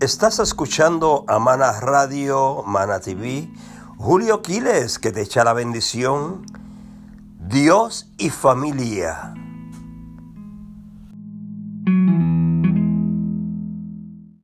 Estás escuchando a Mana Radio, Mana TV, Julio Quiles que te echa la bendición, Dios y familia.